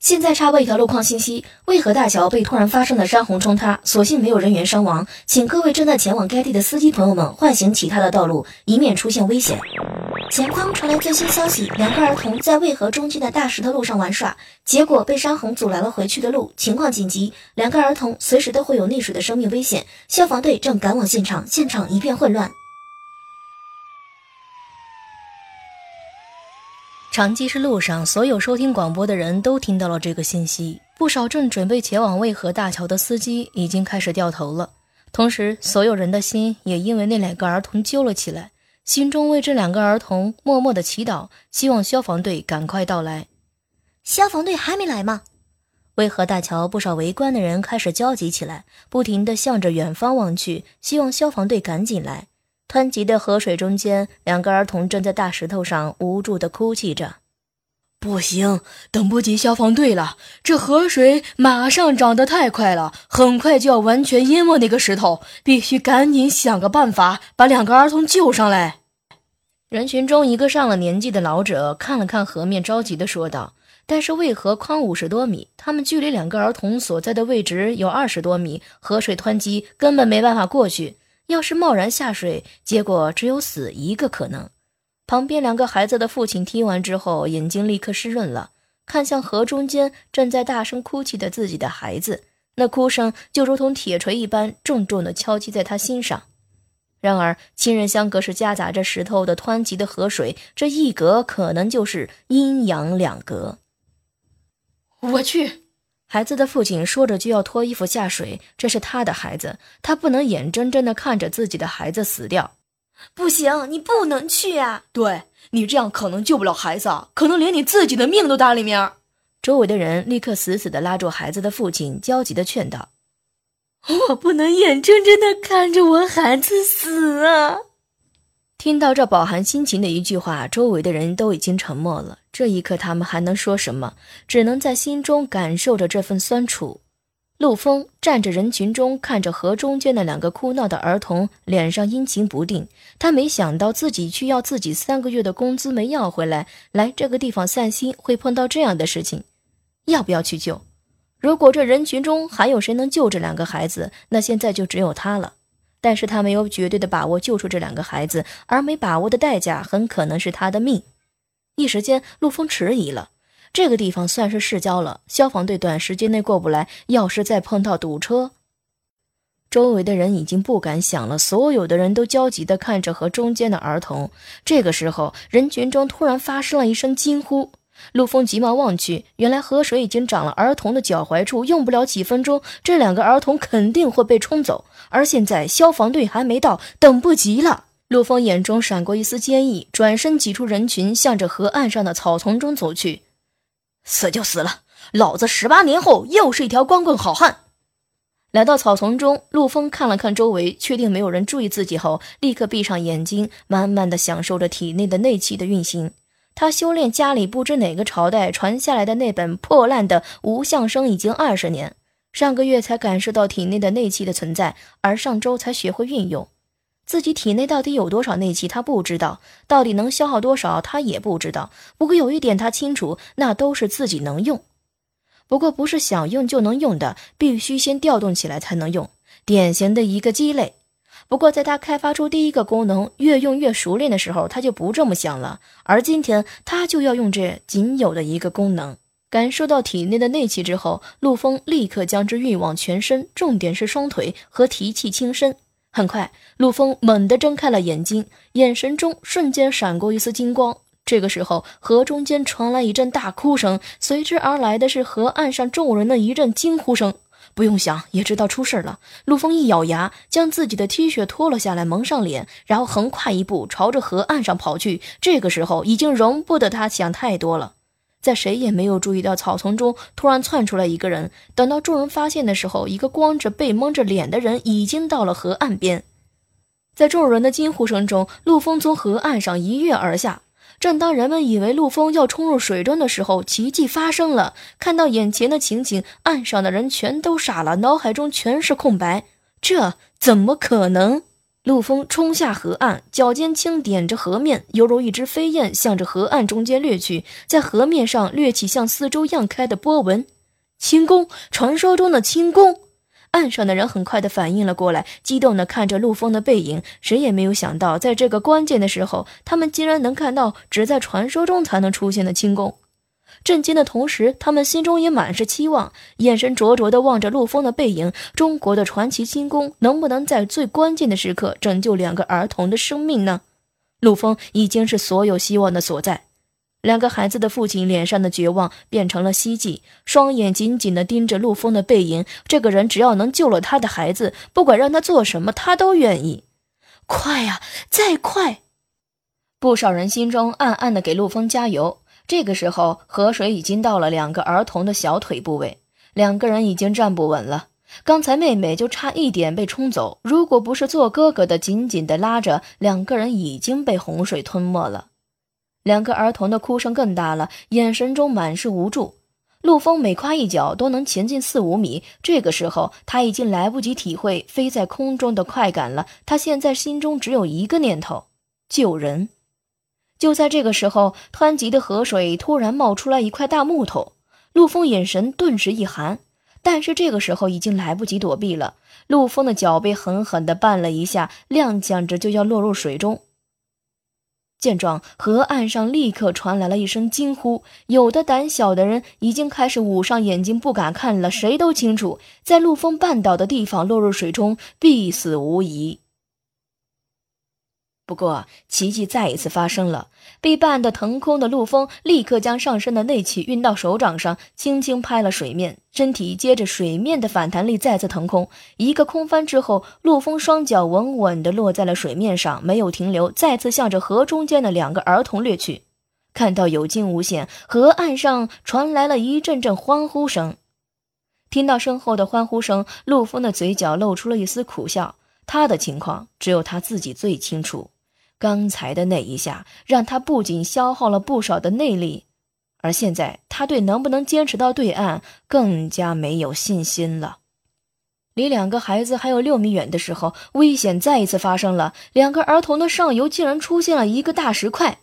现在插播一条路况信息：渭河大桥被突然发生的山洪冲塌，所幸没有人员伤亡，请各位正在前往该地的司机朋友们唤醒其他的道路，以免出现危险。前方传来最新消息，两个儿童在渭河中间的大石头路上玩耍，结果被山洪阻拦了回去的路，情况紧急，两个儿童随时都会有溺水的生命危险，消防队正赶往现场，现场一片混乱。长吉市路上，所有收听广播的人都听到了这个信息。不少正准备前往渭河大桥的司机已经开始掉头了，同时，所有人的心也因为那两个儿童揪了起来，心中为这两个儿童默默的祈祷，希望消防队赶快到来。消防队还没来吗？渭河大桥不少围观的人开始焦急起来，不停地向着远方望去，希望消防队赶紧来。湍急的河水中间，两个儿童正在大石头上无助地哭泣着。不行，等不及消防队了！这河水马上涨得太快了，很快就要完全淹没那个石头，必须赶紧想个办法把两个儿童救上来。人群中，一个上了年纪的老者看了看河面，着急地说道：“但是为何宽五十多米，他们距离两个儿童所在的位置有二十多米，河水湍急，根本没办法过去。”要是贸然下水，结果只有死一个可能。旁边两个孩子的父亲听完之后，眼睛立刻湿润了，看向河中间正在大声哭泣的自己的孩子，那哭声就如同铁锤一般重重地敲击在他心上。然而，亲人相隔是夹杂着石头的湍急的河水，这一隔可能就是阴阳两隔。我去。孩子的父亲说着就要脱衣服下水，这是他的孩子，他不能眼睁睁地看着自己的孩子死掉。不行，你不能去啊！对你这样可能救不了孩子，可能连你自己的命都搭里面。周围的人立刻死死地拉住孩子的父亲，焦急地劝道：“我不能眼睁睁地看着我孩子死啊！”听到这饱含心情的一句话，周围的人都已经沉默了。这一刻，他们还能说什么？只能在心中感受着这份酸楚。陆枫站着人群中，看着河中间的两个哭闹的儿童，脸上阴晴不定。他没想到自己去要自己三个月的工资没要回来，来这个地方散心会碰到这样的事情。要不要去救？如果这人群中还有谁能救这两个孩子，那现在就只有他了。但是他没有绝对的把握救出这两个孩子，而没把握的代价很可能是他的命。一时间，陆枫迟疑了。这个地方算是市郊了，消防队短时间内过不来。要是再碰到堵车，周围的人已经不敢想了。所有的人都焦急地看着和中间的儿童。这个时候，人群中突然发生了一声惊呼。陆枫急忙望去，原来河水已经涨了儿童的脚踝处，用不了几分钟，这两个儿童肯定会被冲走。而现在消防队还没到，等不及了。陆枫眼中闪过一丝坚毅，转身挤出人群，向着河岸上的草丛中走去。死就死了，老子十八年后又是一条光棍好汉。来到草丛中，陆枫看了看周围，确定没有人注意自己后，立刻闭上眼睛，慢慢的享受着体内的内气的运行。他修炼家里不知哪个朝代传下来的那本破烂的无相生已经二十年，上个月才感受到体内的内气的存在，而上周才学会运用。自己体内到底有多少内气，他不知道；到底能消耗多少，他也不知道。不过有一点他清楚，那都是自己能用。不过不是想用就能用的，必须先调动起来才能用，典型的一个鸡肋。不过，在他开发出第一个功能越用越熟练的时候，他就不这么想了。而今天，他就要用这仅有的一个功能。感受到体内的内气之后，陆枫立刻将之运往全身，重点是双腿和提气轻身。很快，陆枫猛地睁开了眼睛，眼神中瞬间闪过一丝金光。这个时候，河中间传来一阵大哭声，随之而来的是河岸上众人的一阵惊呼声。不用想也知道出事了。陆枫一咬牙，将自己的 T 恤脱了下来，蒙上脸，然后横跨一步，朝着河岸上跑去。这个时候，已经容不得他想太多了。在谁也没有注意到草丛中突然窜出来一个人，等到众人发现的时候，一个光着背、蒙着脸的人已经到了河岸边。在众人的惊呼声中，陆枫从河岸上一跃而下。正当人们以为陆枫要冲入水中的时候，奇迹发生了。看到眼前的情景，岸上的人全都傻了，脑海中全是空白。这怎么可能？陆风冲下河岸，脚尖轻点着河面，犹如一只飞燕，向着河岸中间掠去，在河面上掠起向四周漾开的波纹。轻功，传说中的轻功！岸上的人很快的反应了过来，激动的看着陆风的背影。谁也没有想到，在这个关键的时候，他们竟然能看到只在传说中才能出现的轻功。震惊的同时，他们心中也满是期望，眼神灼灼地望着陆枫的背影。中国的传奇轻功能不能在最关键的时刻拯救两个儿童的生命呢？陆枫已经是所有希望的所在。两个孩子的父亲脸上的绝望变成了希冀，双眼紧紧地盯着陆枫的背影。这个人只要能救了他的孩子，不管让他做什么，他都愿意。快呀，再快！不少人心中暗暗地给陆枫加油。这个时候，河水已经到了两个儿童的小腿部位，两个人已经站不稳了。刚才妹妹就差一点被冲走，如果不是做哥哥的紧紧地拉着，两个人已经被洪水吞没了。两个儿童的哭声更大了，眼神中满是无助。陆风每跨一脚都能前进四五米，这个时候他已经来不及体会飞在空中的快感了。他现在心中只有一个念头：救人。就在这个时候，湍急的河水突然冒出来一块大木头，陆枫眼神顿时一寒。但是这个时候已经来不及躲避了，陆枫的脚被狠狠地绊了一下，踉跄着就要落入水中。见状，河岸上立刻传来了一声惊呼，有的胆小的人已经开始捂上眼睛，不敢看了。谁都清楚，在陆丰半岛的地方落入水中，必死无疑。不过，奇迹再一次发生了。被绊得腾空的陆枫立刻将上身的内气运到手掌上，轻轻拍了水面，身体接着水面的反弹力再次腾空。一个空翻之后，陆枫双脚稳稳地落在了水面上，没有停留，再次向着河中间的两个儿童掠去。看到有惊无险，河岸上传来了一阵阵欢呼声。听到身后的欢呼声，陆枫的嘴角露出了一丝苦笑。他的情况只有他自己最清楚。刚才的那一下，让他不仅消耗了不少的内力，而现在他对能不能坚持到对岸更加没有信心了。离两个孩子还有六米远的时候，危险再一次发生了。两个儿童的上游竟然出现了一个大石块。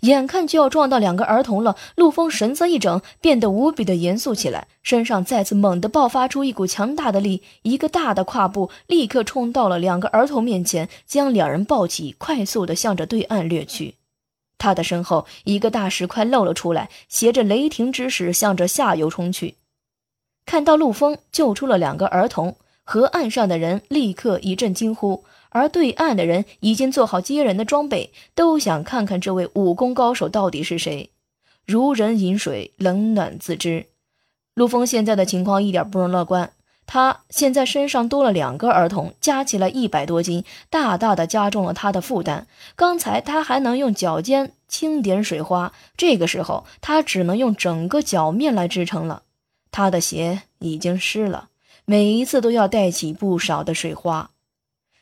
眼看就要撞到两个儿童了，陆枫神色一整，变得无比的严肃起来，身上再次猛地爆发出一股强大的力，一个大的跨步，立刻冲到了两个儿童面前，将两人抱起，快速的向着对岸掠去。他的身后，一个大石块露了出来，携着雷霆之势向着下游冲去。看到陆枫救出了两个儿童，河岸上的人立刻一阵惊呼。而对岸的人已经做好接人的装备，都想看看这位武功高手到底是谁。如人饮水，冷暖自知。陆枫现在的情况一点不容乐观，他现在身上多了两个儿童，加起来一百多斤，大大的加重了他的负担。刚才他还能用脚尖轻点水花，这个时候他只能用整个脚面来支撑了。他的鞋已经湿了，每一次都要带起不少的水花。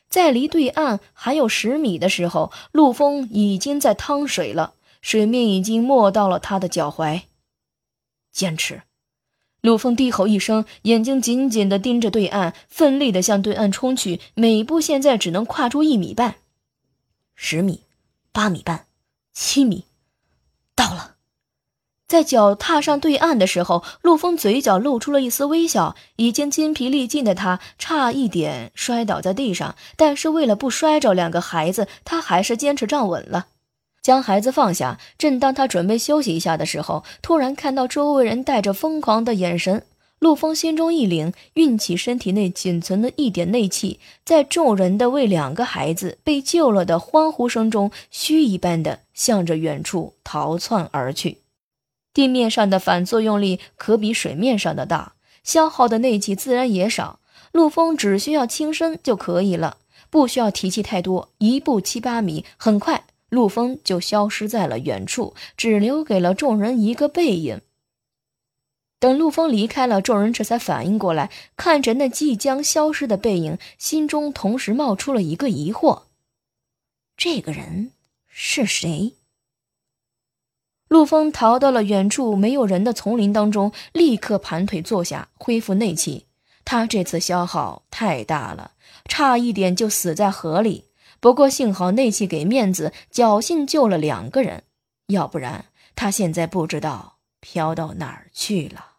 在离对岸还有十米的时候，陆枫已经在趟水了，水面已经没到了他的脚踝。坚持！陆枫低吼一声，眼睛紧紧地盯着对岸，奋力地向对岸冲去。每步现在只能跨出一米半，十米，八米半，七米，到了。在脚踏上对岸的时候，陆枫嘴角露出了一丝微笑。已经筋疲力尽的他，差一点摔倒在地上，但是为了不摔着两个孩子，他还是坚持站稳了，将孩子放下。正当他准备休息一下的时候，突然看到周围人带着疯狂的眼神，陆枫心中一凛，运起身体内仅存的一点内气，在众人的为两个孩子被救了的欢呼声中，虚一般的向着远处逃窜而去。地面上的反作用力可比水面上的大，消耗的内气自然也少。陆枫只需要轻身就可以了，不需要提气太多，一步七八米，很快陆枫就消失在了远处，只留给了众人一个背影。等陆枫离开了，众人这才反应过来，看着那即将消失的背影，心中同时冒出了一个疑惑：这个人是谁？陆枫逃到了远处没有人的丛林当中，立刻盘腿坐下，恢复内气。他这次消耗太大了，差一点就死在河里。不过幸好内气给面子，侥幸救了两个人，要不然他现在不知道飘到哪儿去了。